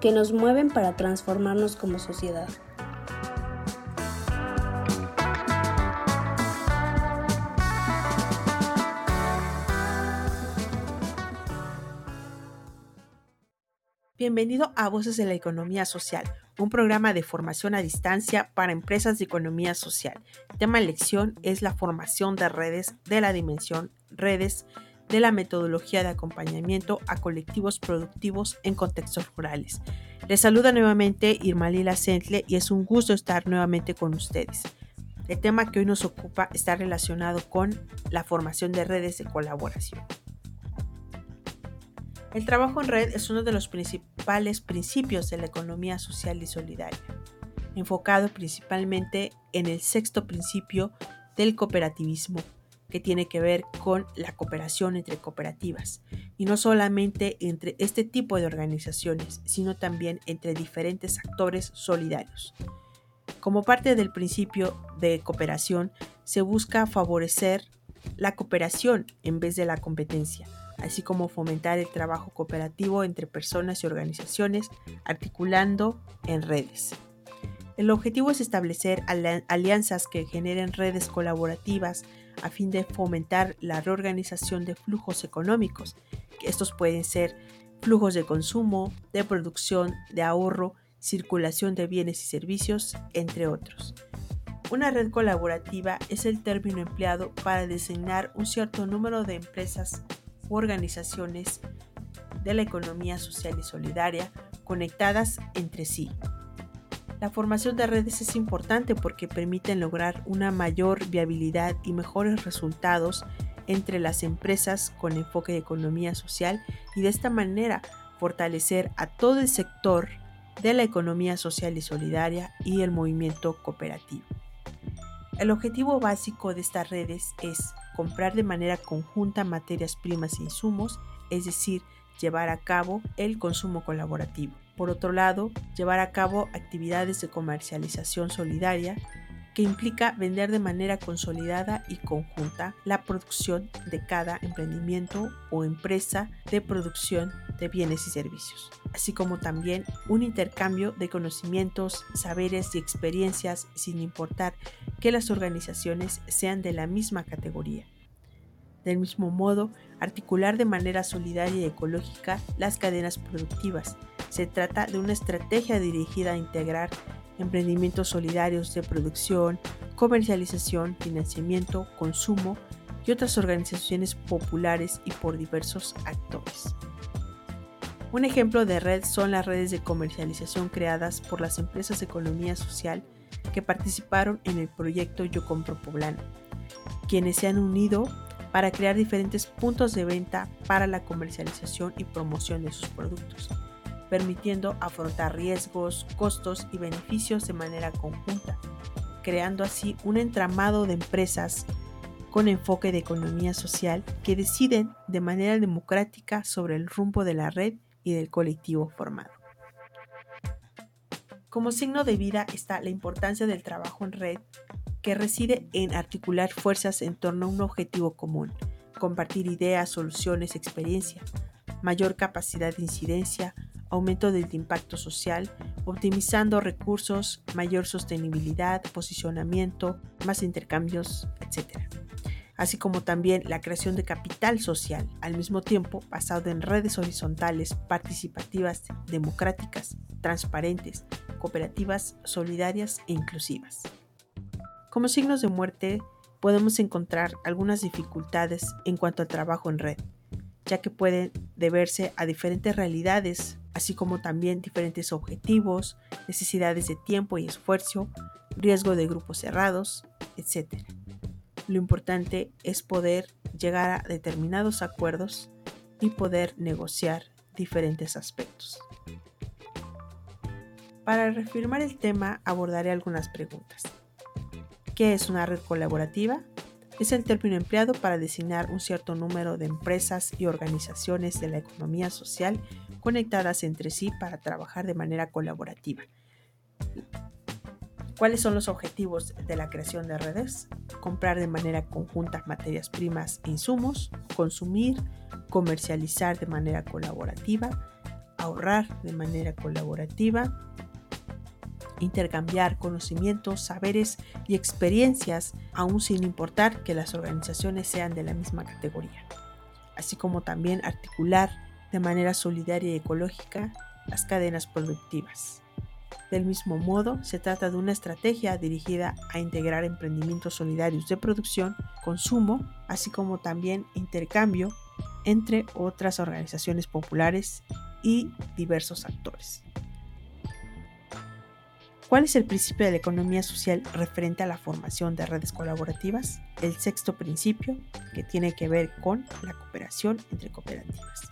que nos mueven para transformarnos como sociedad. Bienvenido a Voces de la Economía Social, un programa de formación a distancia para empresas de economía social. Tema de lección es la formación de redes de la dimensión redes de la metodología de acompañamiento a colectivos productivos en contextos rurales. Les saluda nuevamente Irma Lila Sentle y es un gusto estar nuevamente con ustedes. El tema que hoy nos ocupa está relacionado con la formación de redes de colaboración. El trabajo en red es uno de los principales principios de la economía social y solidaria, enfocado principalmente en el sexto principio del cooperativismo, que tiene que ver con la cooperación entre cooperativas, y no solamente entre este tipo de organizaciones, sino también entre diferentes actores solidarios. Como parte del principio de cooperación, se busca favorecer la cooperación en vez de la competencia, así como fomentar el trabajo cooperativo entre personas y organizaciones, articulando en redes. El objetivo es establecer alianzas que generen redes colaborativas a fin de fomentar la reorganización de flujos económicos. Estos pueden ser flujos de consumo, de producción, de ahorro, circulación de bienes y servicios, entre otros. Una red colaborativa es el término empleado para designar un cierto número de empresas organizaciones de la economía social y solidaria conectadas entre sí. La formación de redes es importante porque permiten lograr una mayor viabilidad y mejores resultados entre las empresas con enfoque de economía social y de esta manera fortalecer a todo el sector de la economía social y solidaria y el movimiento cooperativo. El objetivo básico de estas redes es comprar de manera conjunta materias primas e insumos, es decir, llevar a cabo el consumo colaborativo. Por otro lado, llevar a cabo actividades de comercialización solidaria que implica vender de manera consolidada y conjunta la producción de cada emprendimiento o empresa de producción de bienes y servicios, así como también un intercambio de conocimientos, saberes y experiencias sin importar que las organizaciones sean de la misma categoría. Del mismo modo, articular de manera solidaria y ecológica las cadenas productivas. Se trata de una estrategia dirigida a integrar emprendimientos solidarios de producción, comercialización, financiamiento, consumo y otras organizaciones populares y por diversos actores. Un ejemplo de red son las redes de comercialización creadas por las empresas de economía social que participaron en el proyecto Yo Compro Poblano, quienes se han unido para crear diferentes puntos de venta para la comercialización y promoción de sus productos, permitiendo afrontar riesgos, costos y beneficios de manera conjunta, creando así un entramado de empresas con enfoque de economía social que deciden de manera democrática sobre el rumbo de la red y del colectivo formado. Como signo de vida está la importancia del trabajo en red que reside en articular fuerzas en torno a un objetivo común, compartir ideas, soluciones, experiencia, mayor capacidad de incidencia, aumento del impacto social, optimizando recursos, mayor sostenibilidad, posicionamiento, más intercambios, etc. Así como también la creación de capital social, al mismo tiempo basado en redes horizontales, participativas, democráticas, transparentes, cooperativas, solidarias e inclusivas. Como signos de muerte podemos encontrar algunas dificultades en cuanto al trabajo en red, ya que pueden deberse a diferentes realidades, así como también diferentes objetivos, necesidades de tiempo y esfuerzo, riesgo de grupos cerrados, etc. Lo importante es poder llegar a determinados acuerdos y poder negociar diferentes aspectos. Para reafirmar el tema abordaré algunas preguntas. ¿Qué es una red colaborativa? Es el término empleado para designar un cierto número de empresas y organizaciones de la economía social conectadas entre sí para trabajar de manera colaborativa. ¿Cuáles son los objetivos de la creación de redes? Comprar de manera conjunta materias primas e insumos, consumir, comercializar de manera colaborativa, ahorrar de manera colaborativa, intercambiar conocimientos, saberes y experiencias, aún sin importar que las organizaciones sean de la misma categoría, así como también articular de manera solidaria y ecológica las cadenas productivas. Del mismo modo, se trata de una estrategia dirigida a integrar emprendimientos solidarios de producción, consumo, así como también intercambio entre otras organizaciones populares y diversos actores. ¿Cuál es el principio de la economía social referente a la formación de redes colaborativas? El sexto principio, que tiene que ver con la cooperación entre cooperativas.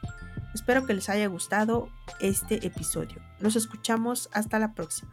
Espero que les haya gustado este episodio. Nos escuchamos hasta la próxima.